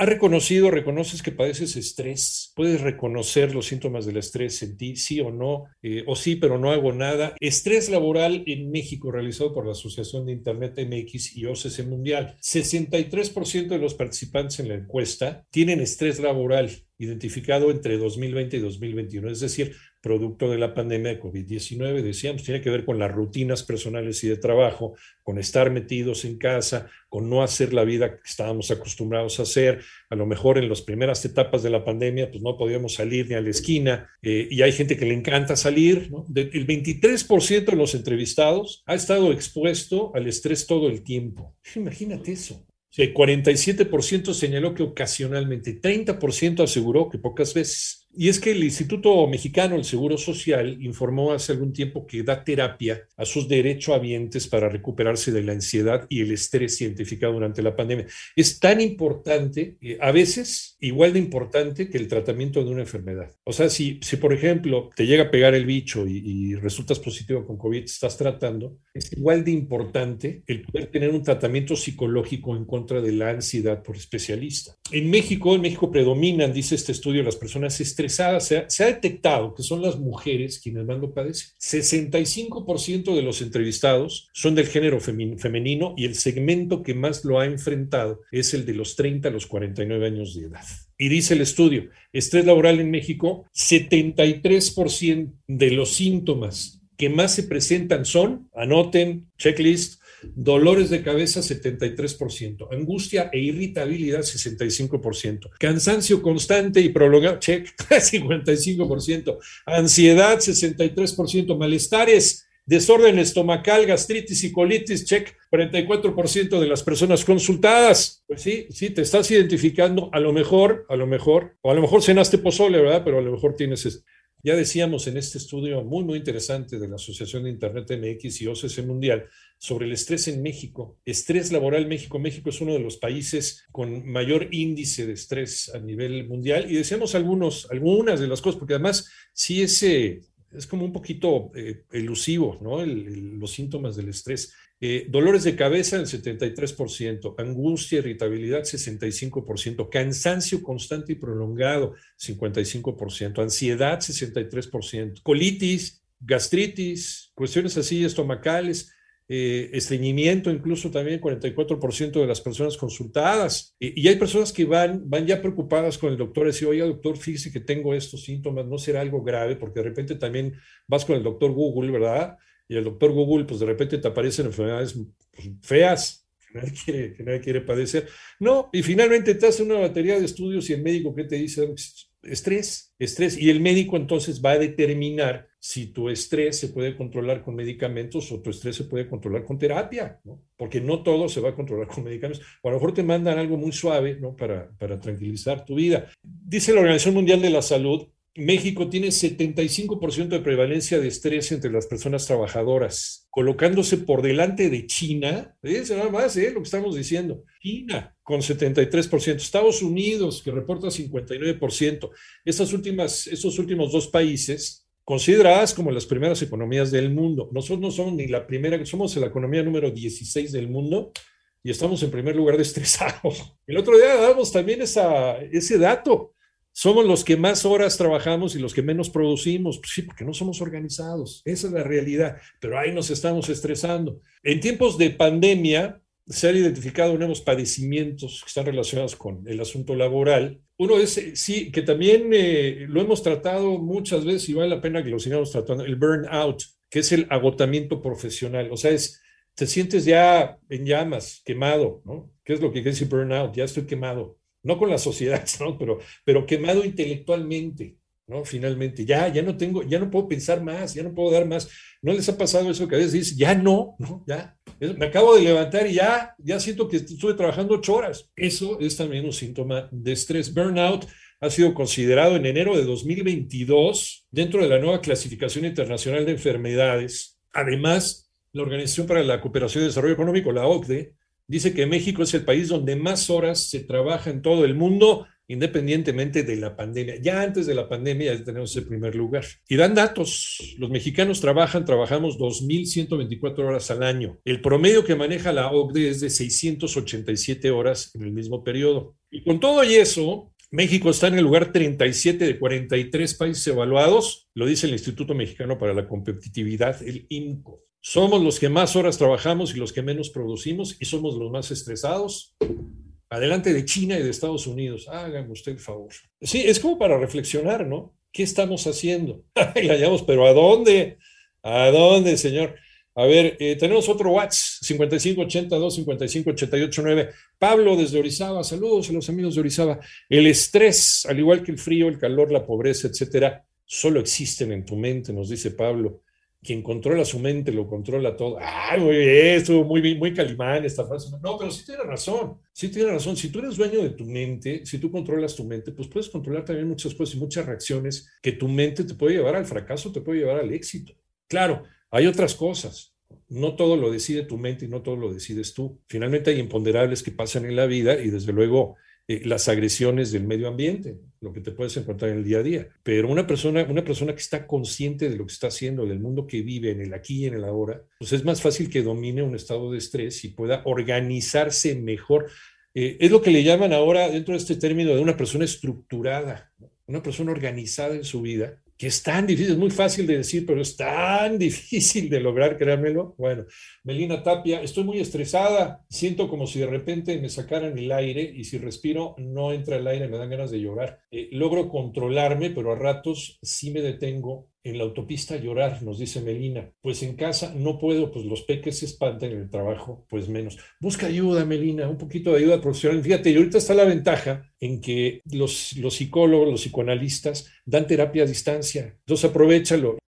¿Has reconocido, reconoces que padeces estrés? ¿Puedes reconocer los síntomas del estrés en ti, sí o no? Eh, o sí, pero no hago nada. Estrés laboral en México, realizado por la Asociación de Internet MX y OCC Mundial. 63% de los participantes en la encuesta tienen estrés laboral identificado entre 2020 y 2021, es decir, producto de la pandemia de COVID-19. Decíamos, tiene que ver con las rutinas personales y de trabajo, con estar metidos en casa, con no hacer la vida que estábamos acostumbrados a hacer. A lo mejor en las primeras etapas de la pandemia, pues no podíamos salir ni a la esquina, eh, y hay gente que le encanta salir. ¿no? el 23% de los entrevistados ha estado expuesto al estrés todo el tiempo. Imagínate eso. El 47% señaló que ocasionalmente, 30% aseguró que pocas veces. Y es que el Instituto Mexicano del Seguro Social informó hace algún tiempo que da terapia a sus derechohabientes para recuperarse de la ansiedad y el estrés identificado durante la pandemia. Es tan importante, eh, a veces igual de importante que el tratamiento de una enfermedad. O sea, si, por ejemplo te llega a pegar el bicho y, y resultas positivo con COVID, estás tratando, es igual de importante el poder tener un tratamiento psicológico en contra de la ansiedad por especialista. En México, en México predominan, dice este estudio, las personas estresadas. Se ha, se ha detectado que son las mujeres quienes más lo padecen. 65% de los entrevistados son del género femenino y el segmento que más lo ha enfrentado es el de los 30 a los 49 años de edad. Y dice el estudio, estrés laboral en México, 73% de los síntomas que más se presentan son, anoten, checklist, dolores de cabeza 73%, angustia e irritabilidad 65%, cansancio constante y prolongado, check, 55%, ansiedad 63%, malestares desorden estomacal, gastritis y colitis, check, 44% de las personas consultadas. Pues sí, sí, te estás identificando, a lo mejor, a lo mejor, o a lo mejor cenaste pozole, ¿verdad? Pero a lo mejor tienes... Ya decíamos en este estudio muy, muy interesante de la Asociación de Internet MX y OCC Mundial sobre el estrés en México. Estrés laboral México. México es uno de los países con mayor índice de estrés a nivel mundial. Y decíamos algunos, algunas de las cosas, porque además sí ese es como un poquito eh, elusivo, ¿no? Los síntomas del estrés. Eh, dolores de cabeza, el 73%, angustia, irritabilidad, 65%, cansancio constante y prolongado, 55%, ansiedad, 63%, colitis, gastritis, cuestiones así estomacales, eh, estreñimiento, incluso también 44% de las personas consultadas. Y, y, hay personas que van, van ya preocupadas con el doctor, decir, oye, doctor, fíjese que tengo estos síntomas, no será algo grave, porque de repente también vas con el doctor Google, ¿verdad? Y el doctor Google, pues de repente te aparecen enfermedades pues, feas, que nadie, quiere, que nadie quiere padecer. No, y finalmente te hace una batería de estudios y el médico, ¿qué te dice? Estrés, estrés. Y el médico entonces va a determinar si tu estrés se puede controlar con medicamentos o tu estrés se puede controlar con terapia, ¿no? Porque no todo se va a controlar con medicamentos. O a lo mejor te mandan algo muy suave, ¿no? Para, para tranquilizar tu vida. Dice la Organización Mundial de la Salud, México tiene 75% de prevalencia de estrés entre las personas trabajadoras, colocándose por delante de China, es nada más ¿eh? lo que estamos diciendo, China con 73%, Estados Unidos que reporta 59%. Estas últimas, estos últimos dos países consideradas como las primeras economías del mundo. Nosotros no somos ni la primera, somos la economía número 16 del mundo y estamos en primer lugar de estresados. El otro día damos también esa, ese dato. Somos los que más horas trabajamos y los que menos producimos. Pues sí, porque no somos organizados. Esa es la realidad. Pero ahí nos estamos estresando. En tiempos de pandemia, se han identificado nuevos padecimientos que están relacionados con el asunto laboral. Uno es, sí, que también eh, lo hemos tratado muchas veces y vale la pena que lo sigamos tratando, el burnout, que es el agotamiento profesional. O sea, es, te sientes ya en llamas, quemado, ¿no? ¿Qué es lo que quiere decir burnout? Ya estoy quemado. No con la sociedad, ¿no? Pero, pero quemado intelectualmente. ¿no? Finalmente, ya, ya no tengo, ya no puedo pensar más, ya no puedo dar más. ¿No les ha pasado eso que a veces dices, ya no, ¿no? Ya, me acabo de levantar y ya, ya siento que estuve trabajando ocho horas. Eso es también un síntoma de estrés. Burnout ha sido considerado en enero de 2022 dentro de la nueva clasificación internacional de enfermedades. Además, la Organización para la Cooperación y Desarrollo Económico, la OCDE, dice que México es el país donde más horas se trabaja en todo el mundo independientemente de la pandemia. Ya antes de la pandemia ya tenemos el primer lugar. Y dan datos. Los mexicanos trabajan, trabajamos 2.124 horas al año. El promedio que maneja la OCDE es de 687 horas en el mismo periodo. Y con todo y eso, México está en el lugar 37 de 43 países evaluados, lo dice el Instituto Mexicano para la Competitividad, el INCO. Somos los que más horas trabajamos y los que menos producimos y somos los más estresados adelante de China y de Estados Unidos. Háganme usted el favor. Sí, es como para reflexionar, ¿no? ¿Qué estamos haciendo? Y hallamos, pero ¿a dónde? ¿A dónde, señor? A ver, eh, tenemos otro WhatsApp, 5582 55889. Pablo desde Orizaba, saludos a los amigos de Orizaba. El estrés, al igual que el frío, el calor, la pobreza, etcétera, solo existen en tu mente, nos dice Pablo quien controla su mente lo controla todo. Ay, muy bien, estuvo muy bien, muy calimán esta frase. No, pero sí tiene razón, sí tiene razón. Si tú eres dueño de tu mente, si tú controlas tu mente, pues puedes controlar también muchas cosas y muchas reacciones que tu mente te puede llevar al fracaso, te puede llevar al éxito. Claro, hay otras cosas. No todo lo decide tu mente y no todo lo decides tú. Finalmente hay imponderables que pasan en la vida y desde luego eh, las agresiones del medio ambiente, lo que te puedes encontrar en el día a día. Pero una persona, una persona que está consciente de lo que está haciendo, del mundo que vive, en el aquí y en el ahora, pues es más fácil que domine un estado de estrés y pueda organizarse mejor. Eh, es lo que le llaman ahora, dentro de este término, de una persona estructurada, una persona organizada en su vida que es tan difícil, es muy fácil de decir, pero es tan difícil de lograr, créanmelo. Bueno, Melina Tapia, estoy muy estresada, siento como si de repente me sacaran el aire y si respiro no entra el aire, me dan ganas de llorar. Eh, logro controlarme, pero a ratos sí me detengo en la autopista llorar, nos dice Melina. Pues en casa no puedo, pues los peques se espantan en el trabajo, pues menos. Busca ayuda, Melina, un poquito de ayuda profesional. Fíjate, y ahorita está la ventaja en que los, los psicólogos, los psicoanalistas dan terapia a distancia. Entonces aprovechalo.